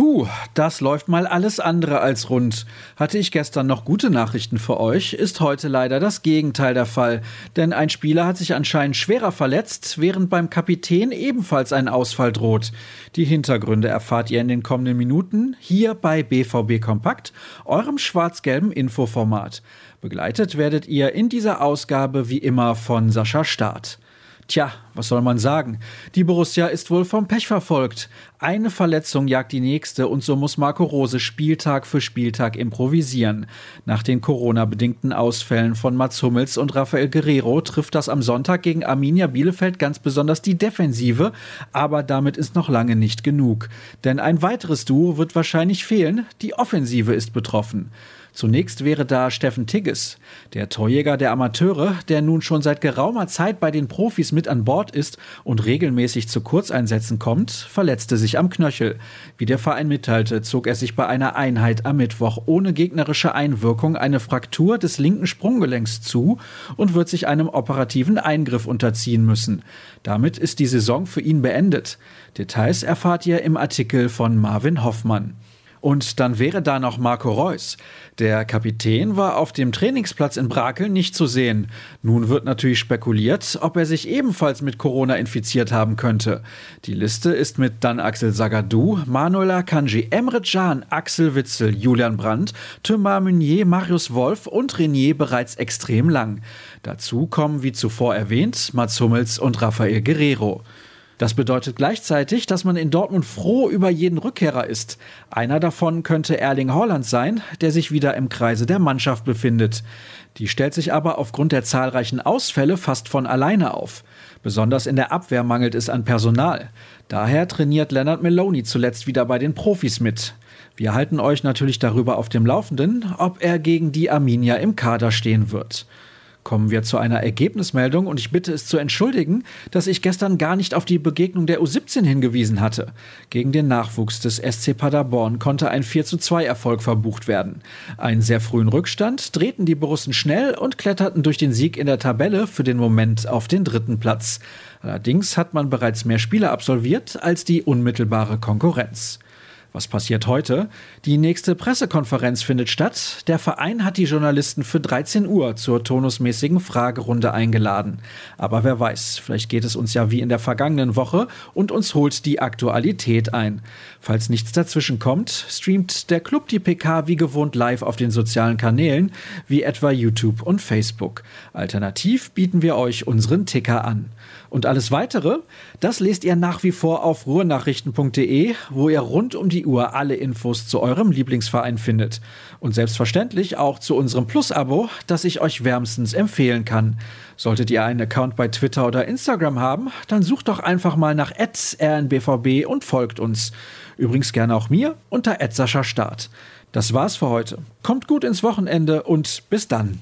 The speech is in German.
Puh, das läuft mal alles andere als rund. Hatte ich gestern noch gute Nachrichten für euch, ist heute leider das Gegenteil der Fall. Denn ein Spieler hat sich anscheinend schwerer verletzt, während beim Kapitän ebenfalls ein Ausfall droht. Die Hintergründe erfahrt ihr in den kommenden Minuten hier bei BVB Kompakt, eurem schwarz-gelben Infoformat. Begleitet werdet ihr in dieser Ausgabe wie immer von Sascha Staat. Tja, was soll man sagen? Die Borussia ist wohl vom Pech verfolgt. Eine Verletzung jagt die nächste und so muss Marco Rose Spieltag für Spieltag improvisieren. Nach den Corona-bedingten Ausfällen von Mats Hummels und Rafael Guerrero trifft das am Sonntag gegen Arminia Bielefeld ganz besonders die Defensive, aber damit ist noch lange nicht genug. Denn ein weiteres Duo wird wahrscheinlich fehlen, die Offensive ist betroffen. Zunächst wäre da Steffen Tigges, der Torjäger der Amateure, der nun schon seit geraumer Zeit bei den Profis mit an Bord ist und regelmäßig zu Kurzeinsätzen kommt, verletzte sich am Knöchel. Wie der Verein mitteilte, zog er sich bei einer Einheit am Mittwoch ohne gegnerische Einwirkung eine Fraktur des linken Sprunggelenks zu und wird sich einem operativen Eingriff unterziehen müssen. Damit ist die Saison für ihn beendet. Details erfahrt ihr im Artikel von Marvin Hoffmann. Und dann wäre da noch Marco Reus. Der Kapitän war auf dem Trainingsplatz in Brakel nicht zu sehen. Nun wird natürlich spekuliert, ob er sich ebenfalls mit Corona infiziert haben könnte. Die Liste ist mit dann Axel Sagadou, Manuel Akanji, Emre Can, Axel Witzel, Julian Brandt, Thomas Meunier, Marius Wolf und Renier bereits extrem lang. Dazu kommen, wie zuvor erwähnt, Mats Hummels und Rafael Guerrero. Das bedeutet gleichzeitig, dass man in Dortmund froh über jeden Rückkehrer ist. Einer davon könnte Erling Haaland sein, der sich wieder im Kreise der Mannschaft befindet. Die stellt sich aber aufgrund der zahlreichen Ausfälle fast von alleine auf. Besonders in der Abwehr mangelt es an Personal. Daher trainiert Leonard Meloni zuletzt wieder bei den Profis mit. Wir halten euch natürlich darüber auf dem Laufenden, ob er gegen die Arminia im Kader stehen wird. Kommen wir zu einer Ergebnismeldung und ich bitte es zu entschuldigen, dass ich gestern gar nicht auf die Begegnung der U17 hingewiesen hatte. Gegen den Nachwuchs des SC Paderborn konnte ein 4 zu 2 Erfolg verbucht werden. Einen sehr frühen Rückstand drehten die Borussen schnell und kletterten durch den Sieg in der Tabelle für den Moment auf den dritten Platz. Allerdings hat man bereits mehr Spiele absolviert als die unmittelbare Konkurrenz. Was passiert heute? Die nächste Pressekonferenz findet statt. Der Verein hat die Journalisten für 13 Uhr zur tonusmäßigen Fragerunde eingeladen. Aber wer weiß, vielleicht geht es uns ja wie in der vergangenen Woche und uns holt die Aktualität ein. Falls nichts dazwischen kommt, streamt der Club die PK wie gewohnt live auf den sozialen Kanälen, wie etwa YouTube und Facebook. Alternativ bieten wir euch unseren Ticker an. Und alles weitere, das lest ihr nach wie vor auf ruhrnachrichten.de, wo ihr rund um die Uhr alle Infos zu eurem Lieblingsverein findet. Und selbstverständlich auch zu unserem Plus-Abo, das ich euch wärmstens empfehlen kann. Solltet ihr einen Account bei Twitter oder Instagram haben, dann sucht doch einfach mal nach rnbvb und folgt uns. Übrigens gerne auch mir unter Start. Das war's für heute. Kommt gut ins Wochenende und bis dann.